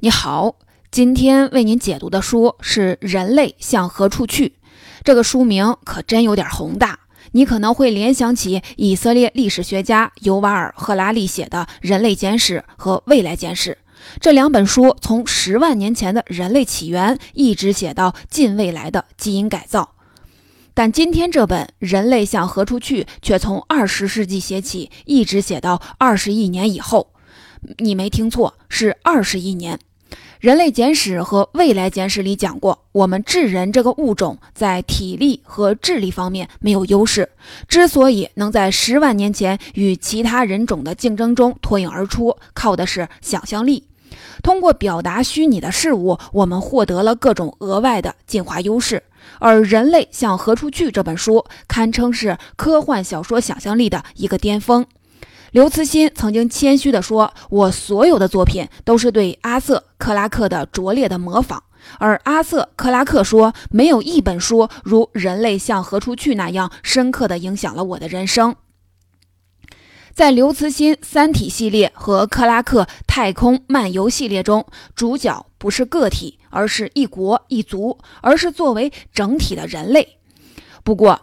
你好，今天为您解读的书是《人类向何处去》。这个书名可真有点宏大，你可能会联想起以色列历史学家尤瓦尔·赫拉利写的《人类简史》和《未来简史》这两本书，从十万年前的人类起源一直写到近未来的基因改造。但今天这本《人类向何处去》却从二十世纪写起，一直写到二十亿年以后。你没听错，是二十亿年。《人类简史》和《未来简史》里讲过，我们智人这个物种在体力和智力方面没有优势，之所以能在十万年前与其他人种的竞争中脱颖而出，靠的是想象力。通过表达虚拟的事物，我们获得了各种额外的进化优势。而《人类向何处去》这本书堪称是科幻小说想象力的一个巅峰。刘慈欣曾经谦虚地说：“我所有的作品都是对阿瑟·克拉克的拙劣的模仿。”而阿瑟·克拉克说：“没有一本书如《人类向何处去》那样深刻地影响了我的人生。”在刘慈欣《三体》系列和克拉克《太空漫游》系列中，主角不是个体，而是一国一族，而是作为整体的人类。不过，《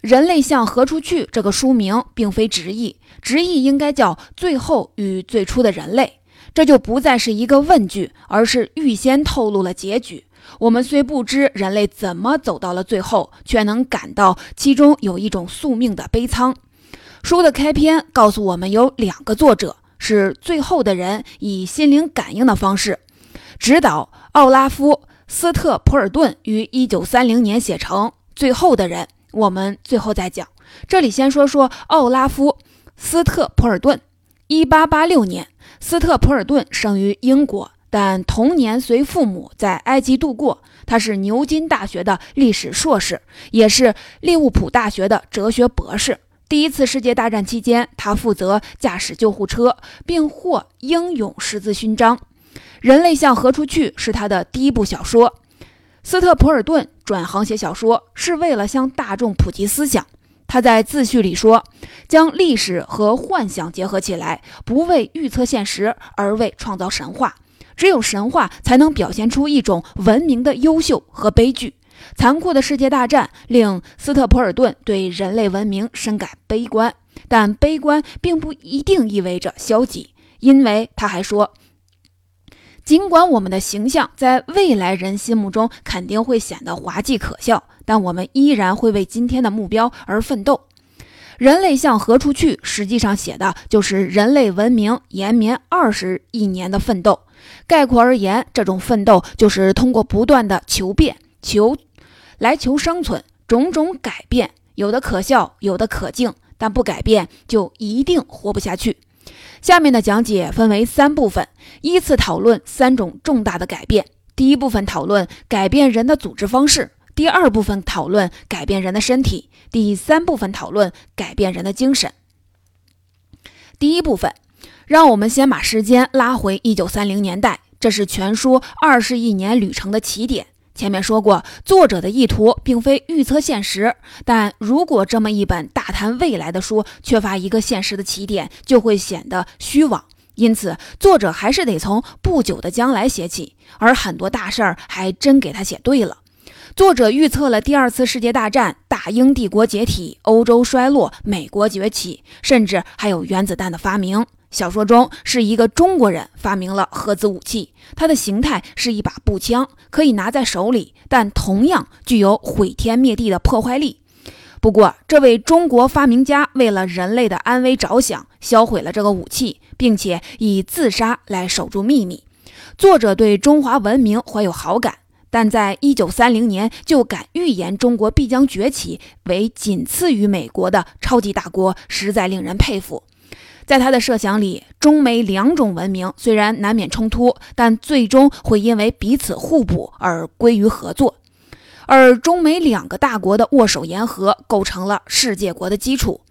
人类向何处去》这个书名并非直译。直译应该叫“最后与最初的人类”，这就不再是一个问句，而是预先透露了结局。我们虽不知人类怎么走到了最后，却能感到其中有一种宿命的悲苍。书的开篇告诉我们，有两个作者是最后的人，以心灵感应的方式指导奥拉夫·斯特普尔顿于1930年写成《最后的人》。我们最后再讲。这里先说说奥拉夫。斯特普尔顿，一八八六年，斯特普尔顿生于英国，但童年随父母在埃及度过。他是牛津大学的历史硕士，也是利物浦大学的哲学博士。第一次世界大战期间，他负责驾驶救护车，并获英勇十字勋章。《人类向何处去》是他的第一部小说。斯特普尔顿转行写小说，是为了向大众普及思想。他在自序里说：“将历史和幻想结合起来，不为预测现实，而为创造神话。只有神话才能表现出一种文明的优秀和悲剧。残酷的世界大战令斯特普尔顿对人类文明深感悲观，但悲观并不一定意味着消极，因为他还说，尽管我们的形象在未来人心目中肯定会显得滑稽可笑。”但我们依然会为今天的目标而奋斗。人类向何处去？实际上写的就是人类文明延绵二十亿年的奋斗。概括而言，这种奋斗就是通过不断的求变、求来求生存，种种改变，有的可笑，有的可敬，但不改变就一定活不下去。下面的讲解分为三部分，依次讨论三种重大的改变。第一部分讨论改变人的组织方式。第二部分讨论改变人的身体，第三部分讨论改变人的精神。第一部分，让我们先把时间拉回一九三零年代，这是全书二十亿年旅程的起点。前面说过，作者的意图并非预测现实，但如果这么一本大谈未来的书缺乏一个现实的起点，就会显得虚妄。因此，作者还是得从不久的将来写起，而很多大事儿还真给他写对了。作者预测了第二次世界大战、大英帝国解体、欧洲衰落、美国崛起，甚至还有原子弹的发明。小说中是一个中国人发明了核子武器，它的形态是一把步枪，可以拿在手里，但同样具有毁天灭地的破坏力。不过，这位中国发明家为了人类的安危着想，销毁了这个武器，并且以自杀来守住秘密。作者对中华文明怀有好感。但在一九三零年就敢预言中国必将崛起为仅次于美国的超级大国，实在令人佩服。在他的设想里，中美两种文明虽然难免冲突，但最终会因为彼此互补而归于合作。而中美两个大国的握手言和，构成了世界国的基础。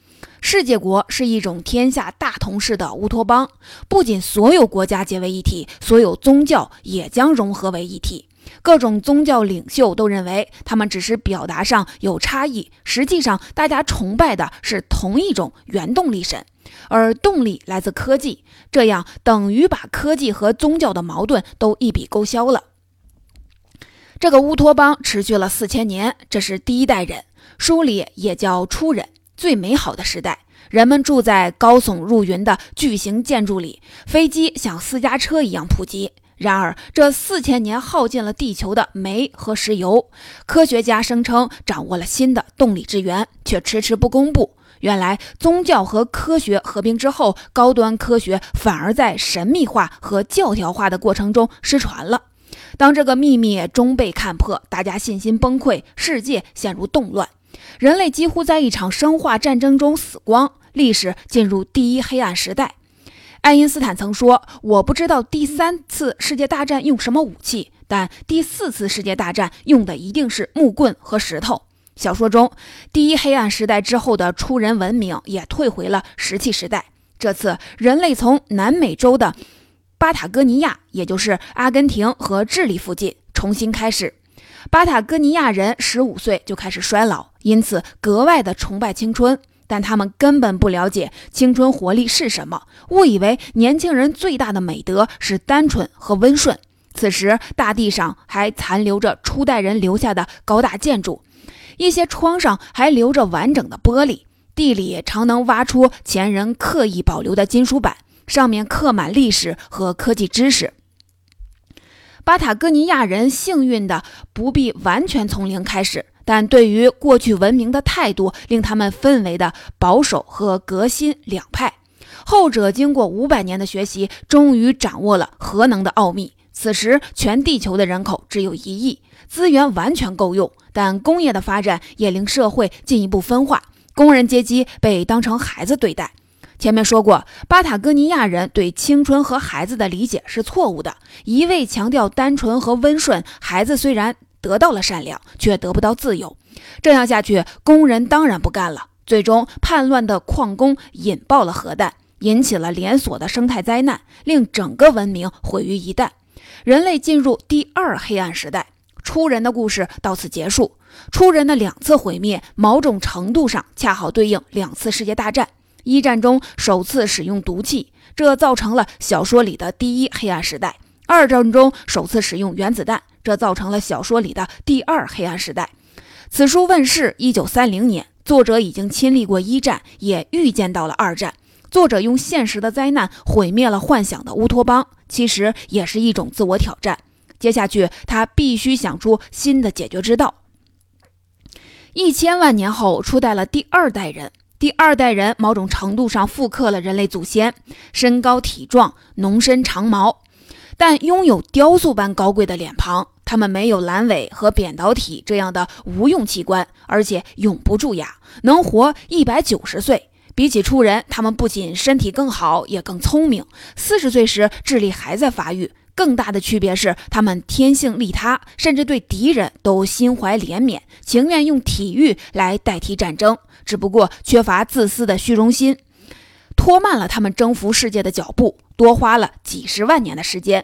世界国是一种天下大同式的乌托邦，不仅所有国家结为一体，所有宗教也将融合为一体。各种宗教领袖都认为他们只是表达上有差异，实际上大家崇拜的是同一种原动力神，而动力来自科技，这样等于把科技和宗教的矛盾都一笔勾销了。这个乌托邦持续了四千年，这是第一代人，书里也叫初人，最美好的时代。人们住在高耸入云的巨型建筑里，飞机像私家车一样普及。然而，这四千年耗尽了地球的煤和石油。科学家声称掌握了新的动力之源，却迟迟不公布。原来，宗教和科学合并之后，高端科学反而在神秘化和教条化的过程中失传了。当这个秘密终被看破，大家信心崩溃，世界陷入动乱，人类几乎在一场生化战争中死光，历史进入第一黑暗时代。爱因斯坦曾说：“我不知道第三次世界大战用什么武器，但第四次世界大战用的一定是木棍和石头。”小说中，第一黑暗时代之后的初人文明也退回了石器时代。这次，人类从南美洲的。巴塔哥尼亚，也就是阿根廷和智利附近，重新开始。巴塔哥尼亚人十五岁就开始衰老，因此格外的崇拜青春。但他们根本不了解青春活力是什么，误以为年轻人最大的美德是单纯和温顺。此时，大地上还残留着初代人留下的高大建筑，一些窗上还留着完整的玻璃，地里常能挖出前人刻意保留的金属板。上面刻满历史和科技知识。巴塔哥尼亚人幸运的不必完全从零开始，但对于过去文明的态度令他们分为的保守和革新两派。后者经过五百年的学习，终于掌握了核能的奥秘。此时，全地球的人口只有一亿，资源完全够用，但工业的发展也令社会进一步分化，工人阶级被当成孩子对待。前面说过，巴塔哥尼亚人对青春和孩子的理解是错误的，一味强调单纯和温顺。孩子虽然得到了善良，却得不到自由。这样下去，工人当然不干了。最终，叛乱的矿工引爆了核弹，引起了连锁的生态灾难，令整个文明毁于一旦。人类进入第二黑暗时代。初人的故事到此结束。初人的两次毁灭，某种程度上恰好对应两次世界大战。一战中首次使用毒气，这造成了小说里的第一黑暗时代；二战中首次使用原子弹，这造成了小说里的第二黑暗时代。此书问世一九三零年，作者已经亲历过一战，也预见到了二战。作者用现实的灾难毁灭了幻想的乌托邦，其实也是一种自我挑战。接下去，他必须想出新的解决之道。一千万年后，出代了第二代人。第二代人某种程度上复刻了人类祖先，身高体壮，浓身长毛，但拥有雕塑般高贵的脸庞。他们没有阑尾和扁桃体这样的无用器官，而且永不蛀牙，能活一百九十岁。比起初人，他们不仅身体更好，也更聪明。四十岁时，智力还在发育。更大的区别是，他们天性利他，甚至对敌人都心怀怜悯，情愿用体育来代替战争。只不过缺乏自私的虚荣心，拖慢了他们征服世界的脚步，多花了几十万年的时间。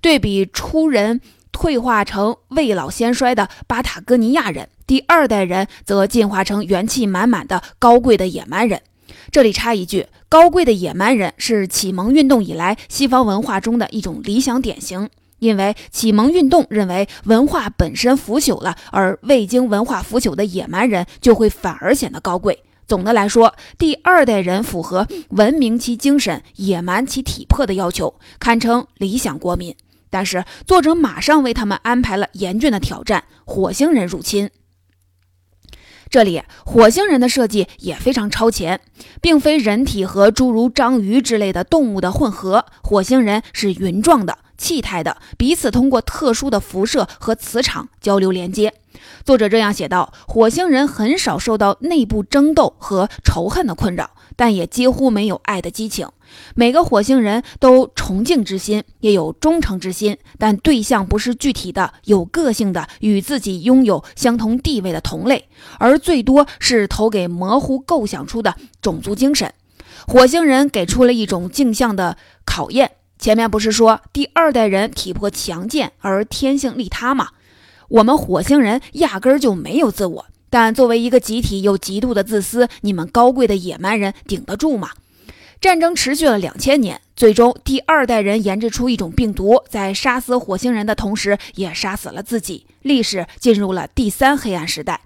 对比初人退化成未老先衰的巴塔哥尼亚人，第二代人则进化成元气满满的高贵的野蛮人。这里插一句，高贵的野蛮人是启蒙运动以来西方文化中的一种理想典型。因为启蒙运动认为文化本身腐朽了，而未经文化腐朽的野蛮人就会反而显得高贵。总的来说，第二代人符合文明其精神、野蛮其体魄的要求，堪称理想国民。但是，作者马上为他们安排了严峻的挑战——火星人入侵。这里，火星人的设计也非常超前，并非人体和诸如章鱼之类的动物的混合，火星人是云状的。气态的，彼此通过特殊的辐射和磁场交流连接。作者这样写道：火星人很少受到内部争斗和仇恨的困扰，但也几乎没有爱的激情。每个火星人都崇敬之心，也有忠诚之心，但对象不是具体的、有个性的、与自己拥有相同地位的同类，而最多是投给模糊构想出的种族精神。火星人给出了一种镜像的考验。前面不是说第二代人体魄强健而天性利他吗？我们火星人压根儿就没有自我，但作为一个集体又极度的自私，你们高贵的野蛮人顶得住吗？战争持续了两千年，最终第二代人研制出一种病毒，在杀死火星人的同时，也杀死了自己。历史进入了第三黑暗时代。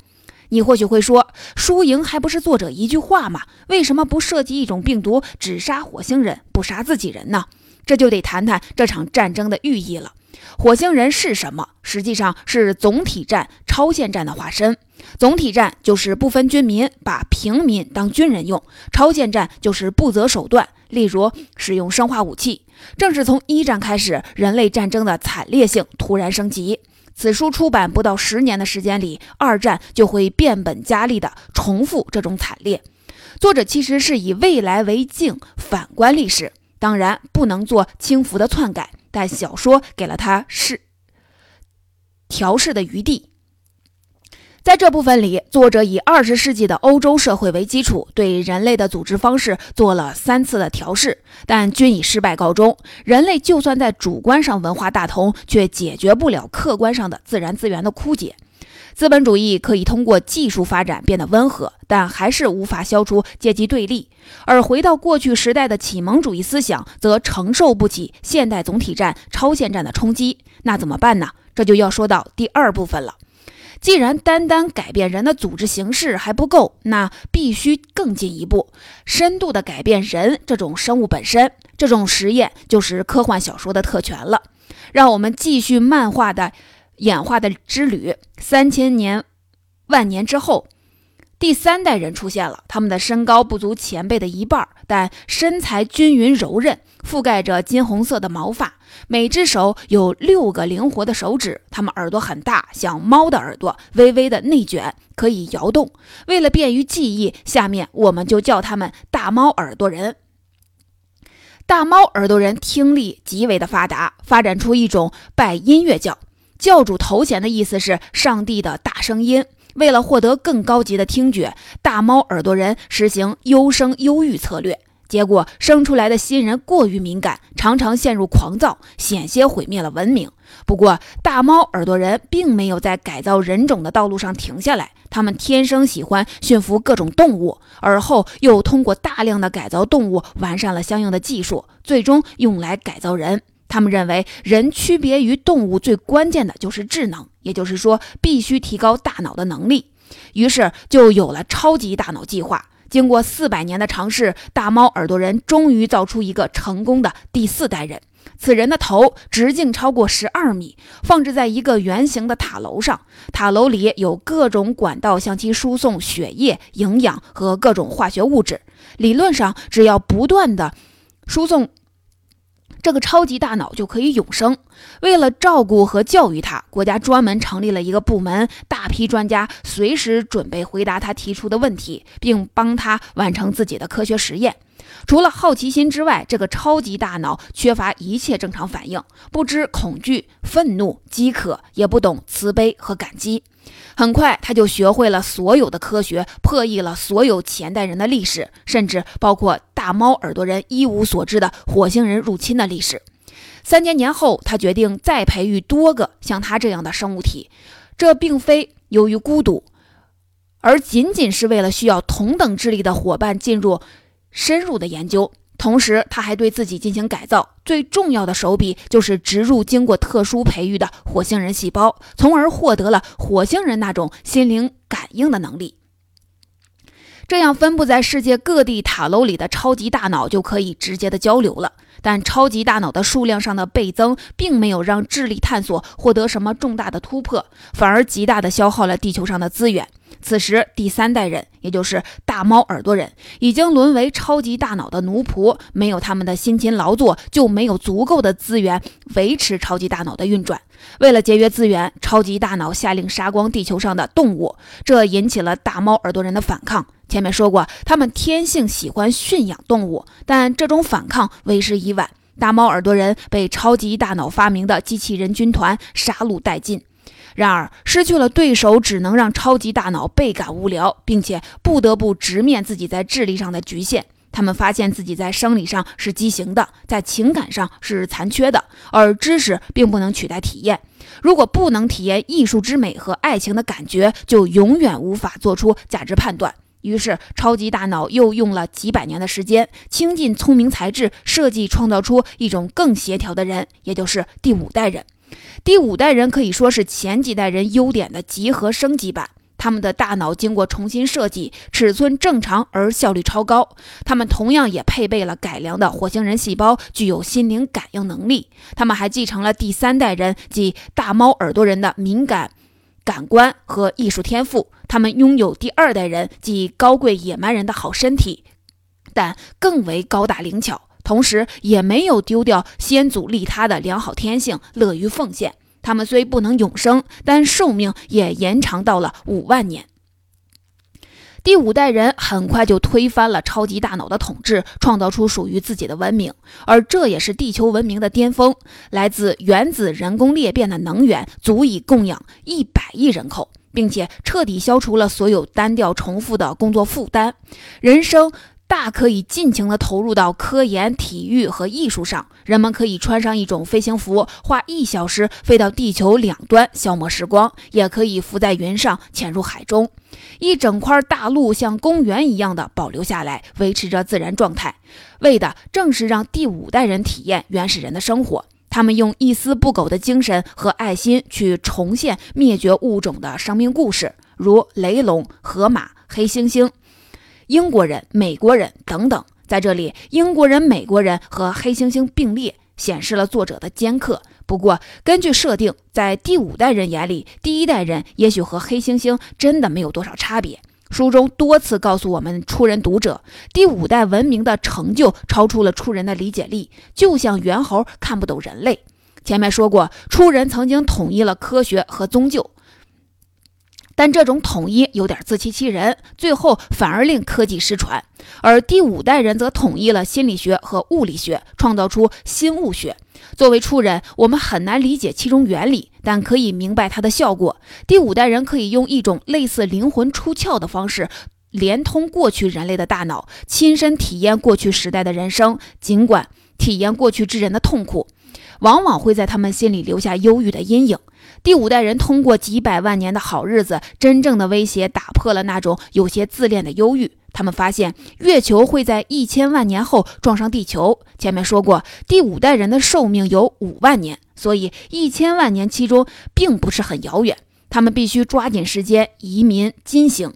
你或许会说，输赢还不是作者一句话吗？为什么不设计一种病毒，只杀火星人，不杀自己人呢？这就得谈谈这场战争的寓意了。火星人是什么？实际上是总体战、超限战的化身。总体战就是不分军民，把平民当军人用；超限战就是不择手段，例如使用生化武器。正是从一战开始，人类战争的惨烈性突然升级。此书出版不到十年的时间里，二战就会变本加厉地重复这种惨烈。作者其实是以未来为镜，反观历史，当然不能做轻浮的篡改。但小说给了他是调试的余地。在这部分里，作者以二十世纪的欧洲社会为基础，对人类的组织方式做了三次的调试，但均以失败告终。人类就算在主观上文化大同，却解决不了客观上的自然资源的枯竭。资本主义可以通过技术发展变得温和，但还是无法消除阶级对立。而回到过去时代的启蒙主义思想，则承受不起现代总体战、超限战的冲击。那怎么办呢？这就要说到第二部分了。既然单单改变人的组织形式还不够，那必须更进一步，深度的改变人这种生物本身。这种实验就是科幻小说的特权了。让我们继续漫画的。演化的之旅，三千年、万年之后，第三代人出现了。他们的身高不足前辈的一半，但身材均匀柔韧，覆盖着金红色的毛发。每只手有六个灵活的手指。他们耳朵很大，像猫的耳朵，微微的内卷，可以摇动。为了便于记忆，下面我们就叫他们大猫耳朵人。大猫耳朵人听力极为的发达，发展出一种拜音乐教。教主头衔的意思是上帝的大声音。为了获得更高级的听觉，大猫耳朵人实行优生优育策略，结果生出来的新人过于敏感，常常陷入狂躁，险些毁灭了文明。不过，大猫耳朵人并没有在改造人种的道路上停下来，他们天生喜欢驯服各种动物，而后又通过大量的改造动物，完善了相应的技术，最终用来改造人。他们认为，人区别于动物最关键的就是智能，也就是说，必须提高大脑的能力。于是，就有了超级大脑计划。经过四百年的尝试，大猫耳朵人终于造出一个成功的第四代人。此人的头直径超过十二米，放置在一个圆形的塔楼上。塔楼里有各种管道向其输送血液、营养和各种化学物质。理论上，只要不断的输送。这个超级大脑就可以永生。为了照顾和教育他，国家专门成立了一个部门，大批专家随时准备回答他提出的问题，并帮他完成自己的科学实验。除了好奇心之外，这个超级大脑缺乏一切正常反应，不知恐惧、愤怒、饥渴，也不懂慈悲和感激。很快，他就学会了所有的科学，破译了所有前代人的历史，甚至包括大猫耳朵人一无所知的火星人入侵的历史。三千年后，他决定再培育多个像他这样的生物体，这并非由于孤独，而仅仅是为了需要同等智力的伙伴进入深入的研究。同时，他还对自己进行改造，最重要的手笔就是植入经过特殊培育的火星人细胞，从而获得了火星人那种心灵感应的能力。这样，分布在世界各地塔楼里的超级大脑就可以直接的交流了。但超级大脑的数量上的倍增，并没有让智力探索获得什么重大的突破，反而极大的消耗了地球上的资源。此时，第三代人，也就是大猫耳朵人，已经沦为超级大脑的奴仆。没有他们的辛勤劳作，就没有足够的资源维持超级大脑的运转。为了节约资源，超级大脑下令杀光地球上的动物，这引起了大猫耳朵人的反抗。前面说过，他们天性喜欢驯养动物，但这种反抗为时已晚。大猫耳朵人被超级大脑发明的机器人军团杀戮殆尽。然而，失去了对手，只能让超级大脑倍感无聊，并且不得不直面自己在智力上的局限。他们发现自己在生理上是畸形的，在情感上是残缺的，而知识并不能取代体验。如果不能体验艺术之美和爱情的感觉，就永远无法做出价值判断。于是，超级大脑又用了几百年的时间，倾尽聪明才智，设计创造出一种更协调的人，也就是第五代人。第五代人可以说是前几代人优点的集合升级版。他们的大脑经过重新设计，尺寸正常而效率超高。他们同样也配备了改良的火星人细胞，具有心灵感应能力。他们还继承了第三代人即大猫耳朵人的敏感感官和艺术天赋。他们拥有第二代人即高贵野蛮人的好身体，但更为高大灵巧，同时也没有丢掉先祖利他的良好天性，乐于奉献。他们虽不能永生，但寿命也延长到了五万年。第五代人很快就推翻了超级大脑的统治，创造出属于自己的文明，而这也是地球文明的巅峰。来自原子人工裂变的能源足以供养一百亿人口，并且彻底消除了所有单调重复的工作负担。人生。大可以尽情地投入到科研、体育和艺术上。人们可以穿上一种飞行服，花一小时飞到地球两端消磨时光；也可以浮在云上，潜入海中。一整块大陆像公园一样的保留下来，维持着自然状态，为的正是让第五代人体验原始人的生活。他们用一丝不苟的精神和爱心去重现灭绝物种的生命故事，如雷龙、河马、黑猩猩。英国人、美国人等等，在这里，英国人、美国人和黑猩猩并列，显示了作者的尖刻。不过，根据设定，在第五代人眼里，第一代人也许和黑猩猩真的没有多少差别。书中多次告诉我们初人读者，第五代文明的成就超出了初人的理解力，就像猿猴看不懂人类。前面说过，初人曾经统一了科学和宗教。但这种统一有点自欺欺人，最后反而令科技失传。而第五代人则统一了心理学和物理学，创造出新物学。作为初人，我们很难理解其中原理，但可以明白它的效果。第五代人可以用一种类似灵魂出窍的方式，连通过去人类的大脑，亲身体验过去时代的人生。尽管体验过去之人的痛苦，往往会在他们心里留下忧郁的阴影。第五代人通过几百万年的好日子，真正的威胁打破了那种有些自恋的忧郁。他们发现月球会在一千万年后撞上地球。前面说过，第五代人的寿命有五万年，所以一千万年其中并不是很遥远。他们必须抓紧时间移民金星。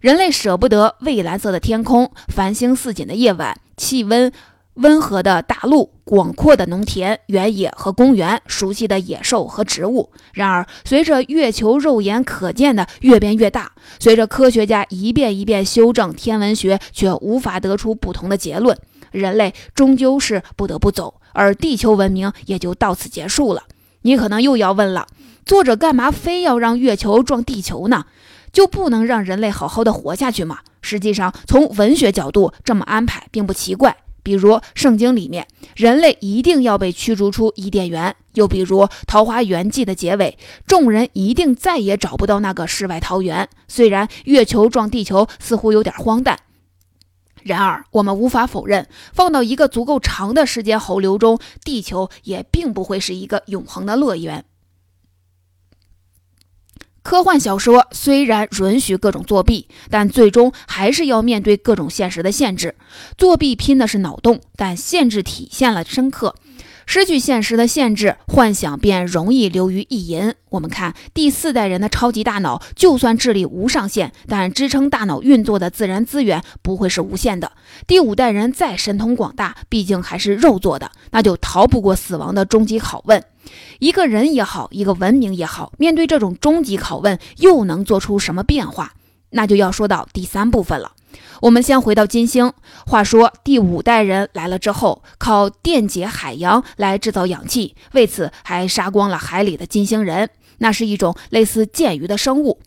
人类舍不得蔚蓝色的天空、繁星似锦的夜晚、气温。温和的大陆、广阔的农田、原野和公园、熟悉的野兽和植物。然而，随着月球肉眼可见的越变越大，随着科学家一遍一遍修正天文学，却无法得出不同的结论，人类终究是不得不走，而地球文明也就到此结束了。你可能又要问了：作者干嘛非要让月球撞地球呢？就不能让人类好好的活下去吗？实际上，从文学角度这么安排并不奇怪。比如圣经里面，人类一定要被驱逐出伊甸园；又比如《桃花源记》的结尾，众人一定再也找不到那个世外桃源。虽然月球撞地球似乎有点荒诞，然而我们无法否认，放到一个足够长的时间洪流中，地球也并不会是一个永恒的乐园。科幻小说虽然允许各种作弊，但最终还是要面对各种现实的限制。作弊拼的是脑洞，但限制体现了深刻。失去现实的限制，幻想便容易流于意淫。我们看第四代人的超级大脑，就算智力无上限，但支撑大脑运作的自然资源不会是无限的。第五代人再神通广大，毕竟还是肉做的，那就逃不过死亡的终极拷问。一个人也好，一个文明也好，面对这种终极拷问，又能做出什么变化？那就要说到第三部分了。我们先回到金星。话说第五代人来了之后，靠电解海洋来制造氧气，为此还杀光了海里的金星人。那是一种类似剑鱼的生物。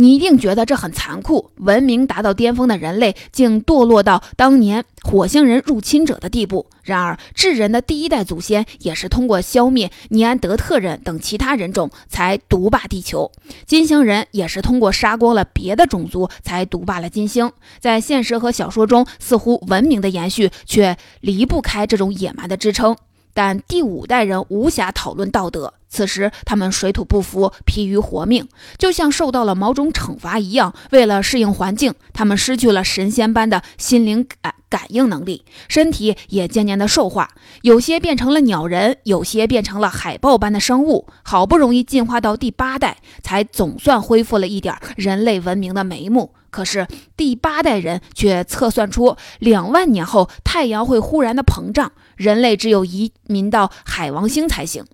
你一定觉得这很残酷，文明达到巅峰的人类竟堕落到当年火星人入侵者的地步。然而，智人的第一代祖先也是通过消灭尼安德特人等其他人种才独霸地球，金星人也是通过杀光了别的种族才独霸了金星。在现实和小说中，似乎文明的延续却离不开这种野蛮的支撑。但第五代人无暇讨论道德。此时，他们水土不服，疲于活命，就像受到了某种惩罚一样。为了适应环境，他们失去了神仙般的心灵感感应能力，身体也渐渐的兽化。有些变成了鸟人，有些变成了海豹般的生物。好不容易进化到第八代，才总算恢复了一点人类文明的眉目。可是第八代人却测算出，两万年后太阳会忽然的膨胀，人类只有移民到海王星才行。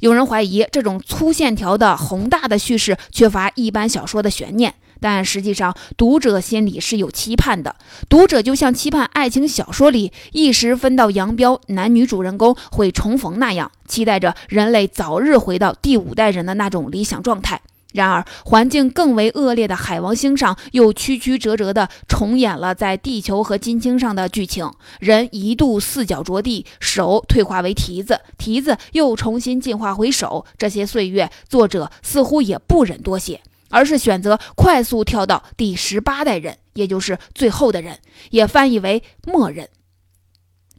有人怀疑这种粗线条的宏大的叙事缺乏一般小说的悬念，但实际上读者心里是有期盼的。读者就像期盼爱情小说里一时分道扬镳男女主人公会重逢那样，期待着人类早日回到第五代人的那种理想状态。然而，环境更为恶劣的海王星上又曲曲折折地重演了在地球和金星上的剧情。人一度四脚着地，手退化为蹄子，蹄子又重新进化回手。这些岁月，作者似乎也不忍多写，而是选择快速跳到第十八代人，也就是最后的人，也翻译为默人。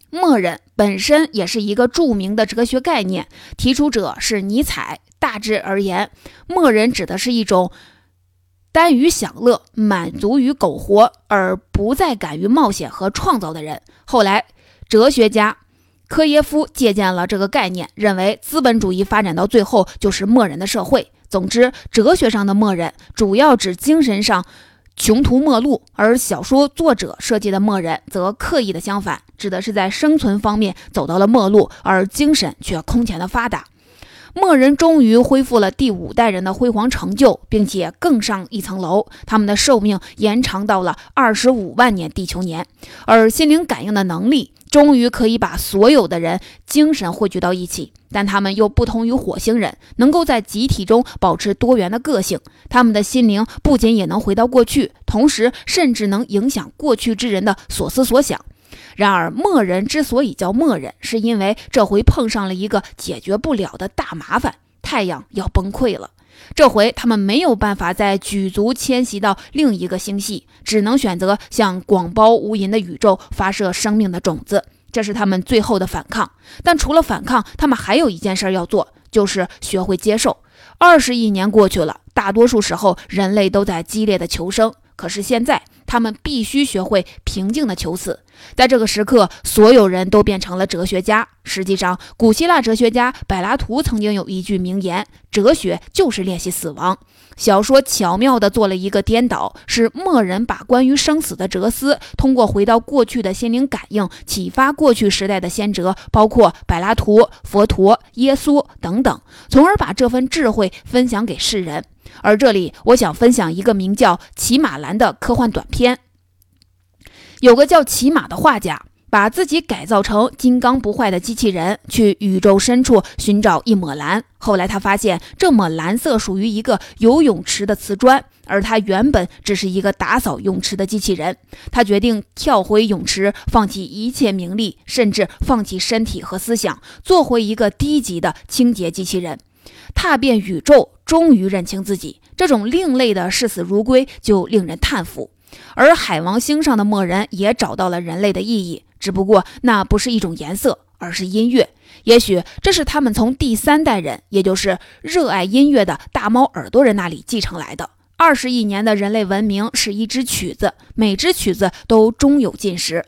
默人本身也是一个著名的哲学概念，提出者是尼采。大致而言，默人指的是一种耽于享乐、满足于苟活而不再敢于冒险和创造的人。后来，哲学家科耶夫借鉴了这个概念，认为资本主义发展到最后就是默人的社会。总之，哲学上的默人主要指精神上穷途末路，而小说作者设计的默人则刻意的相反，指的是在生存方面走到了末路，而精神却空前的发达。默人终于恢复了第五代人的辉煌成就，并且更上一层楼，他们的寿命延长到了二十五万年地球年，而心灵感应的能力终于可以把所有的人精神汇聚到一起。但他们又不同于火星人，能够在集体中保持多元的个性。他们的心灵不仅也能回到过去，同时甚至能影响过去之人的所思所想。然而，默人之所以叫默人，是因为这回碰上了一个解决不了的大麻烦——太阳要崩溃了。这回他们没有办法再举足迁徙到另一个星系，只能选择向广袤无垠的宇宙发射生命的种子，这是他们最后的反抗。但除了反抗，他们还有一件事要做，就是学会接受。二十亿年过去了，大多数时候人类都在激烈的求生，可是现在。他们必须学会平静的求死。在这个时刻，所有人都变成了哲学家。实际上，古希腊哲学家柏拉图曾经有一句名言：“哲学就是练习死亡。”小说巧妙地做了一个颠倒，是默人把关于生死的哲思，通过回到过去的心灵感应，启发过去时代的先哲，包括柏拉图、佛陀、耶稣等等，从而把这份智慧分享给世人。而这里，我想分享一个名叫骑马兰的科幻短片。有个叫骑马的画家，把自己改造成金刚不坏的机器人，去宇宙深处寻找一抹蓝。后来他发现，这抹蓝色属于一个游泳池的瓷砖，而他原本只是一个打扫泳池的机器人。他决定跳回泳池，放弃一切名利，甚至放弃身体和思想，做回一个低级的清洁机器人。踏遍宇宙，终于认清自己。这种另类的视死如归，就令人叹服。而海王星上的默人也找到了人类的意义，只不过那不是一种颜色，而是音乐。也许这是他们从第三代人，也就是热爱音乐的大猫耳朵人那里继承来的。二十亿年的人类文明是一支曲子，每支曲子都终有尽时。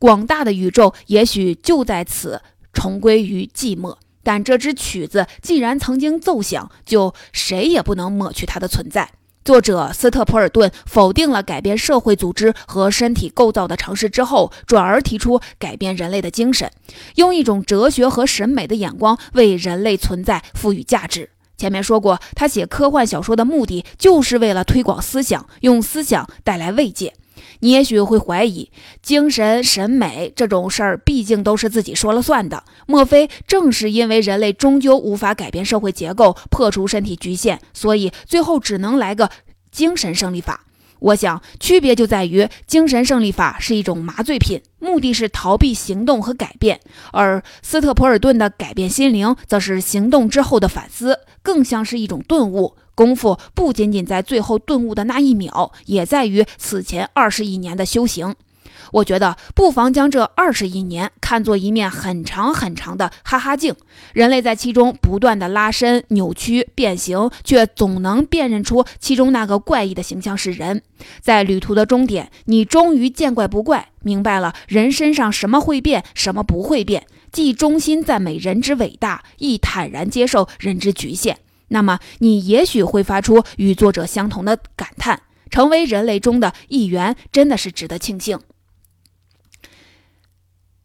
广大的宇宙也许就在此重归于寂寞。但这支曲子既然曾经奏响，就谁也不能抹去它的存在。作者斯特普尔顿否定了改变社会组织和身体构造的尝试之后，转而提出改变人类的精神，用一种哲学和审美的眼光为人类存在赋予价值。前面说过，他写科幻小说的目的就是为了推广思想，用思想带来慰藉。你也许会怀疑，精神审美这种事儿，毕竟都是自己说了算的。莫非正是因为人类终究无法改变社会结构，破除身体局限，所以最后只能来个精神胜利法。我想，区别就在于，精神胜利法是一种麻醉品，目的是逃避行动和改变；而斯特普尔顿的改变心灵，则是行动之后的反思，更像是一种顿悟。功夫不仅仅在最后顿悟的那一秒，也在于此前二十亿年的修行。我觉得不妨将这二十亿年看作一面很长很长的哈哈镜，人类在其中不断的拉伸、扭曲、变形，却总能辨认出其中那个怪异的形象是人。在旅途的终点，你终于见怪不怪，明白了人身上什么会变，什么不会变，既衷心赞美人之伟大，亦坦然接受人之局限。那么，你也许会发出与作者相同的感叹：成为人类中的一员，真的是值得庆幸。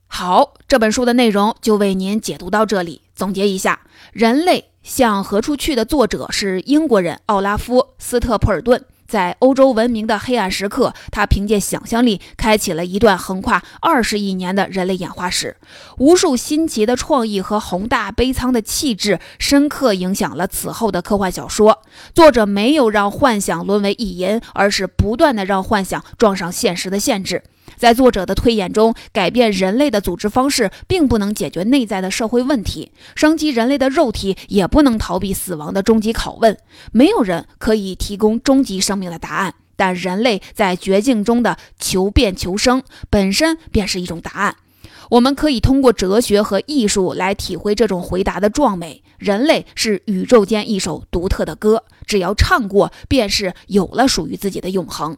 好，这本书的内容就为您解读到这里。总结一下，《人类向何处去》的作者是英国人奥拉夫·斯特普尔顿。在欧洲文明的黑暗时刻，他凭借想象力开启了一段横跨二十亿年的人类演化史。无数新奇的创意和宏大悲苍的气质，深刻影响了此后的科幻小说。作者没有让幻想沦为意淫，而是不断的让幻想撞上现实的限制。在作者的推演中，改变人类的组织方式并不能解决内在的社会问题，升级人类的肉体也不能逃避死亡的终极拷问。没有人可以提供终极生命的答案，但人类在绝境中的求变求生本身便是一种答案。我们可以通过哲学和艺术来体会这种回答的壮美。人类是宇宙间一首独特的歌，只要唱过，便是有了属于自己的永恒。